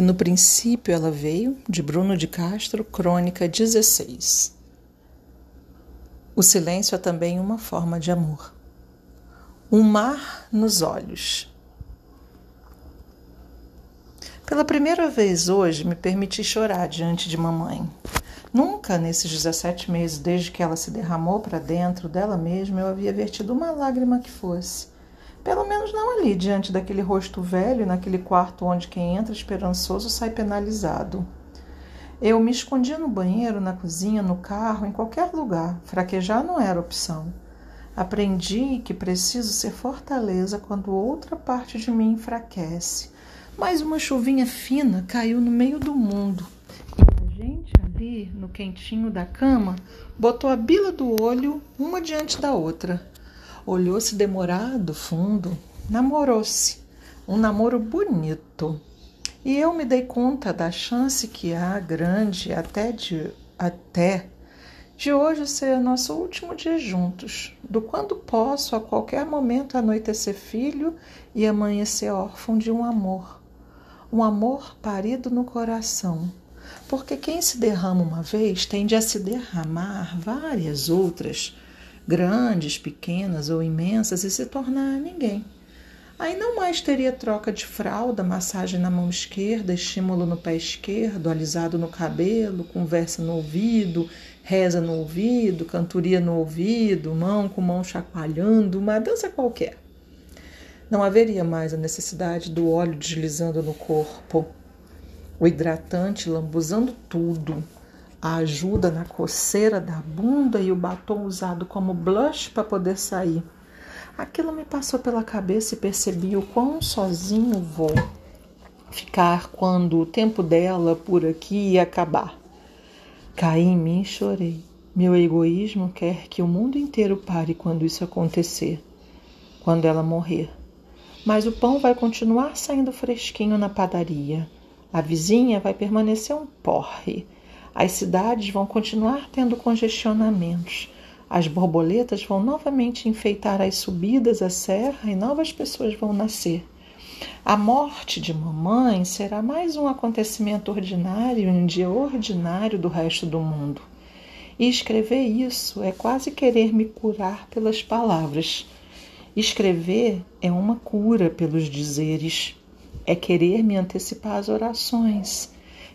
E no princípio ela veio, de Bruno de Castro, Crônica 16. O silêncio é também uma forma de amor. Um mar nos olhos. Pela primeira vez hoje me permiti chorar diante de mamãe. Nunca nesses 17 meses, desde que ela se derramou para dentro dela mesma, eu havia vertido uma lágrima que fosse. Pelo menos não ali, diante daquele rosto velho, naquele quarto onde quem entra esperançoso sai penalizado. Eu me escondia no banheiro, na cozinha, no carro, em qualquer lugar. Fraquejar não era opção. Aprendi que preciso ser fortaleza quando outra parte de mim enfraquece. Mas uma chuvinha fina caiu no meio do mundo. E a gente ali, no quentinho da cama, botou a bila do olho uma diante da outra. Olhou-se demorado, fundo, namorou-se. Um namoro bonito. E eu me dei conta da chance que há grande até de até de hoje ser nosso último dia juntos, do quando posso a qualquer momento anoitecer filho e amanhecer órfão de um amor. Um amor parido no coração. Porque quem se derrama uma vez tende a se derramar várias outras grandes, pequenas ou imensas, e se tornar ninguém. Aí não mais teria troca de fralda, massagem na mão esquerda, estímulo no pé esquerdo, alisado no cabelo, conversa no ouvido, reza no ouvido, cantoria no ouvido, mão com mão chacoalhando, uma dança qualquer. Não haveria mais a necessidade do óleo deslizando no corpo, o hidratante lambuzando tudo, a ajuda na coceira da bunda e o batom usado como blush para poder sair. Aquilo me passou pela cabeça e percebi o quão sozinho vou ficar quando o tempo dela por aqui acabar. Caí em mim e chorei. Meu egoísmo quer que o mundo inteiro pare quando isso acontecer, quando ela morrer. Mas o pão vai continuar saindo fresquinho na padaria. A vizinha vai permanecer um porre as cidades vão continuar tendo congestionamentos. As borboletas vão novamente enfeitar as subidas à serra e novas pessoas vão nascer. A morte de mamãe será mais um acontecimento ordinário um dia ordinário do resto do mundo. E escrever isso é quase querer me curar pelas palavras. Escrever é uma cura pelos dizeres, é querer me antecipar às orações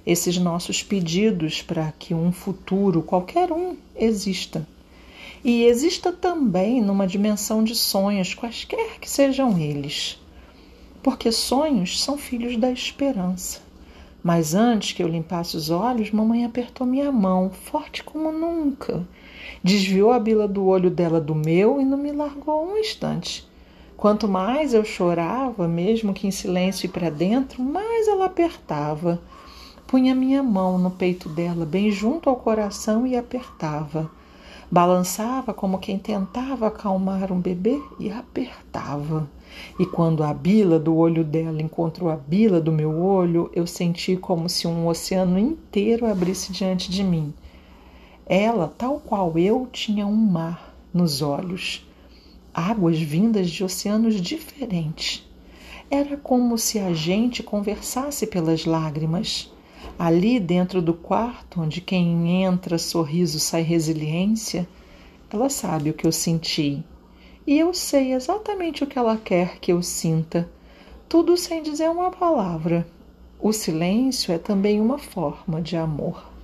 esses nossos pedidos para que um futuro, qualquer um, exista. E exista também numa dimensão de sonhos, quaisquer que sejam eles. Porque sonhos são filhos da esperança. Mas antes que eu limpasse os olhos, mamãe apertou minha mão, forte como nunca. Desviou a bila do olho dela do meu e não me largou um instante. Quanto mais eu chorava, mesmo que em silêncio e para dentro, mais ela apertava Punha minha mão no peito dela, bem junto ao coração, e apertava. Balançava como quem tentava acalmar um bebê e apertava. E quando a bila do olho dela encontrou a bila do meu olho, eu senti como se um oceano inteiro abrisse diante de mim. Ela, tal qual eu, tinha um mar nos olhos, águas vindas de oceanos diferentes. Era como se a gente conversasse pelas lágrimas. Ali dentro do quarto, onde quem entra sorriso sai resiliência, ela sabe o que eu senti. E eu sei exatamente o que ela quer que eu sinta, tudo sem dizer uma palavra. O silêncio é também uma forma de amor.